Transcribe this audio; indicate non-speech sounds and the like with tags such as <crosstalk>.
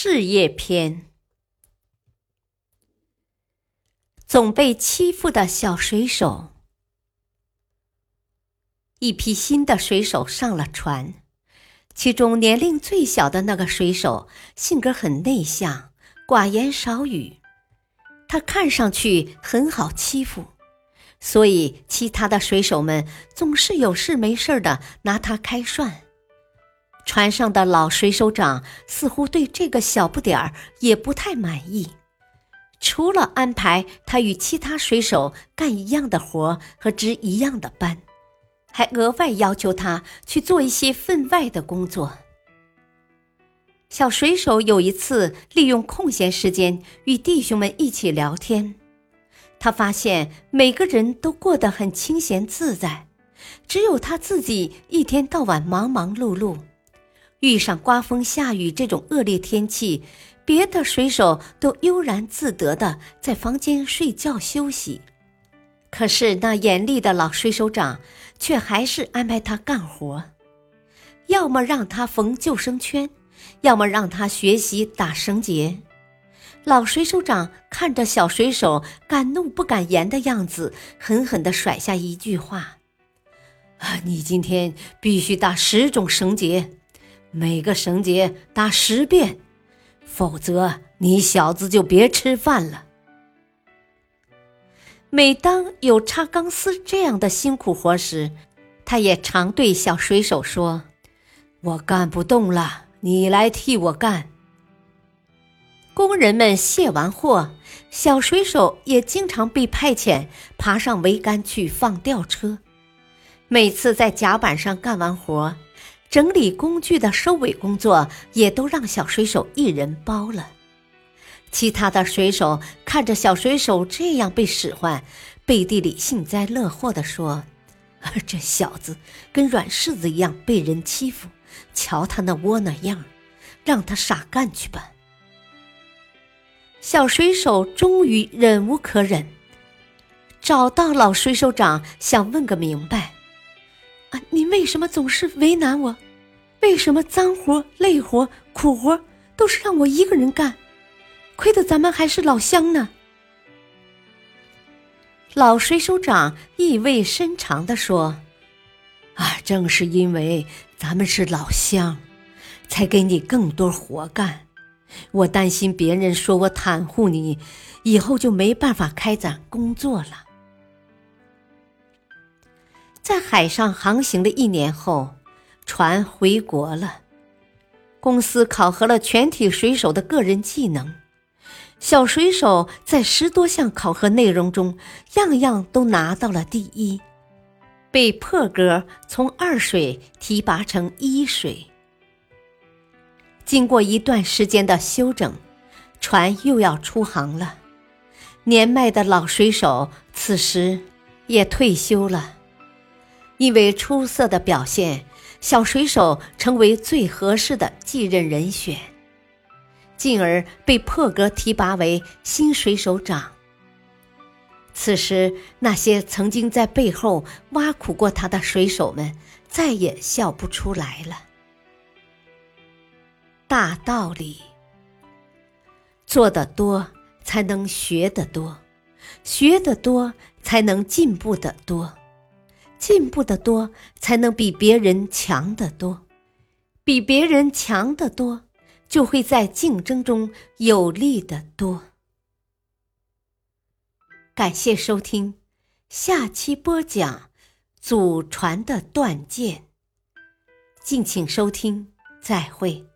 事业篇：总被欺负的小水手。一批新的水手上了船，其中年龄最小的那个水手性格很内向，寡言少语，他看上去很好欺负。所以，其他的水手们总是有事没事的拿他开涮。船上的老水手长似乎对这个小不点儿也不太满意，除了安排他与其他水手干一样的活和值一样的班，还额外要求他去做一些分外的工作。小水手有一次利用空闲时间与弟兄们一起聊天。他发现每个人都过得很清闲自在，只有他自己一天到晚忙忙碌碌。遇上刮风下雨这种恶劣天气，别的水手都悠然自得的在房间睡觉休息，可是那严厉的老水手长却还是安排他干活，要么让他缝救生圈，要么让他学习打绳结。老水手长看着小水手敢怒不敢言的样子，狠狠地甩下一句话：“啊，你今天必须打十种绳结，每个绳结打十遍，否则你小子就别吃饭了。”每当有插钢丝这样的辛苦活时，他也常对小水手说：“我干不动了，你来替我干。”工人们卸完货，小水手也经常被派遣爬上桅杆去放吊车。每次在甲板上干完活，整理工具的收尾工作也都让小水手一人包了。其他的水手看着小水手这样被使唤，背地里幸灾乐祸地说：“ <laughs> 这小子跟软柿子一样被人欺负，瞧他那窝囊样，让他傻干去吧。”小水手终于忍无可忍，找到老水手长，想问个明白：“啊，你为什么总是为难我？为什么脏活、累活、苦活都是让我一个人干？亏得咱们还是老乡呢。”老水手长意味深长地说：“啊，正是因为咱们是老乡，才给你更多活干。”我担心别人说我袒护你，以后就没办法开展工作了。在海上航行的一年后，船回国了。公司考核了全体水手的个人技能，小水手在十多项考核内容中，样样都拿到了第一，被破格从二水提拔成一水。经过一段时间的休整，船又要出航了。年迈的老水手此时也退休了，因为出色的表现，小水手成为最合适的继任人选，进而被破格提拔为新水手长。此时，那些曾经在背后挖苦过他的水手们再也笑不出来了。大道理，做得多才能学得多，学得多才能进步得多，进步的多才能比别人强得多，比别人强得多，就会在竞争中有利得多。感谢收听，下期播讲祖传的断剑。敬请收听，再会。